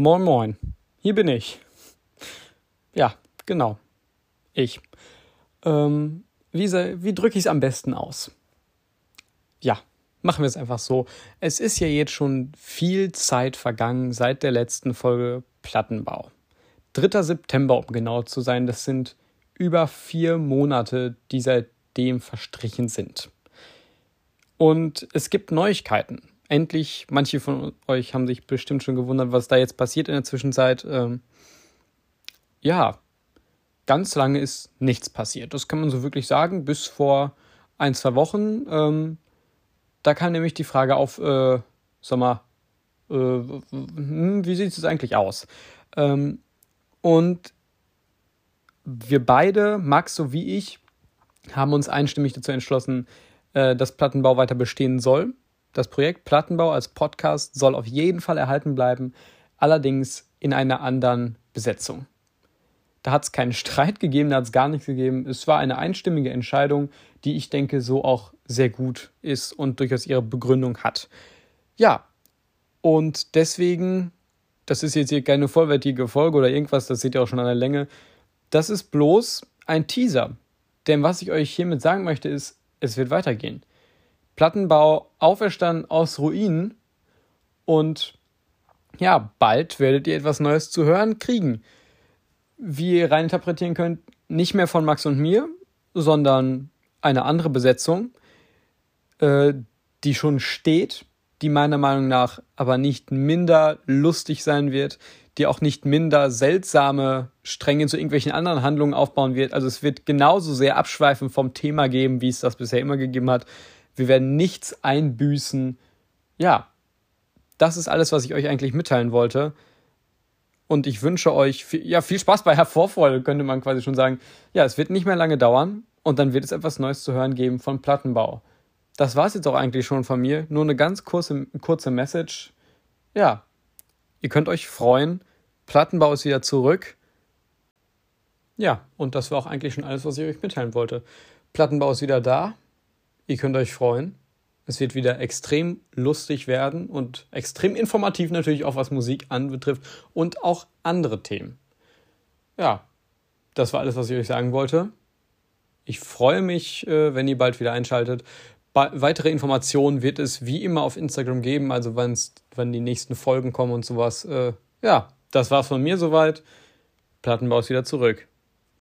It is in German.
Moin, moin. Hier bin ich. Ja, genau. Ich. Ähm, wie, wie drücke ich es am besten aus? Ja, machen wir es einfach so. Es ist ja jetzt schon viel Zeit vergangen seit der letzten Folge Plattenbau. 3. September, um genau zu sein, das sind über vier Monate, die seitdem verstrichen sind. Und es gibt Neuigkeiten. Endlich, manche von euch haben sich bestimmt schon gewundert, was da jetzt passiert in der Zwischenzeit. Ähm, ja, ganz lange ist nichts passiert. Das kann man so wirklich sagen, bis vor ein, zwei Wochen. Ähm, da kam nämlich die Frage auf, äh, sag mal, äh, hm, wie sieht es eigentlich aus? Ähm, und wir beide, Max sowie ich, haben uns einstimmig dazu entschlossen, äh, dass Plattenbau weiter bestehen soll. Das Projekt Plattenbau als Podcast soll auf jeden Fall erhalten bleiben, allerdings in einer anderen Besetzung. Da hat es keinen Streit gegeben, da hat es gar nichts gegeben. Es war eine einstimmige Entscheidung, die ich denke so auch sehr gut ist und durchaus ihre Begründung hat. Ja, und deswegen, das ist jetzt hier keine vollwertige Folge oder irgendwas, das seht ihr auch schon an der Länge. Das ist bloß ein Teaser. Denn was ich euch hiermit sagen möchte, ist, es wird weitergehen. Plattenbau auferstanden aus Ruinen und ja, bald werdet ihr etwas Neues zu hören kriegen. Wie ihr reininterpretieren könnt, nicht mehr von Max und mir, sondern eine andere Besetzung, äh, die schon steht, die meiner Meinung nach aber nicht minder lustig sein wird, die auch nicht minder seltsame Stränge zu irgendwelchen anderen Handlungen aufbauen wird. Also es wird genauso sehr abschweifen vom Thema geben, wie es das bisher immer gegeben hat. Wir werden nichts einbüßen. Ja, das ist alles, was ich euch eigentlich mitteilen wollte. Und ich wünsche euch viel, ja, viel Spaß bei Hervorfreude, könnte man quasi schon sagen. Ja, es wird nicht mehr lange dauern und dann wird es etwas Neues zu hören geben von Plattenbau. Das war es jetzt auch eigentlich schon von mir. Nur eine ganz kurze, kurze Message. Ja, ihr könnt euch freuen. Plattenbau ist wieder zurück. Ja, und das war auch eigentlich schon alles, was ich euch mitteilen wollte. Plattenbau ist wieder da. Ihr könnt euch freuen. Es wird wieder extrem lustig werden und extrem informativ natürlich auch was Musik anbetrifft und auch andere Themen. Ja, das war alles, was ich euch sagen wollte. Ich freue mich, äh, wenn ihr bald wieder einschaltet weitere Informationen wird es wie immer auf Instagram geben, also wenn die nächsten Folgen kommen und sowas. Äh, ja, das war's von mir soweit. Plattenbau ist wieder zurück.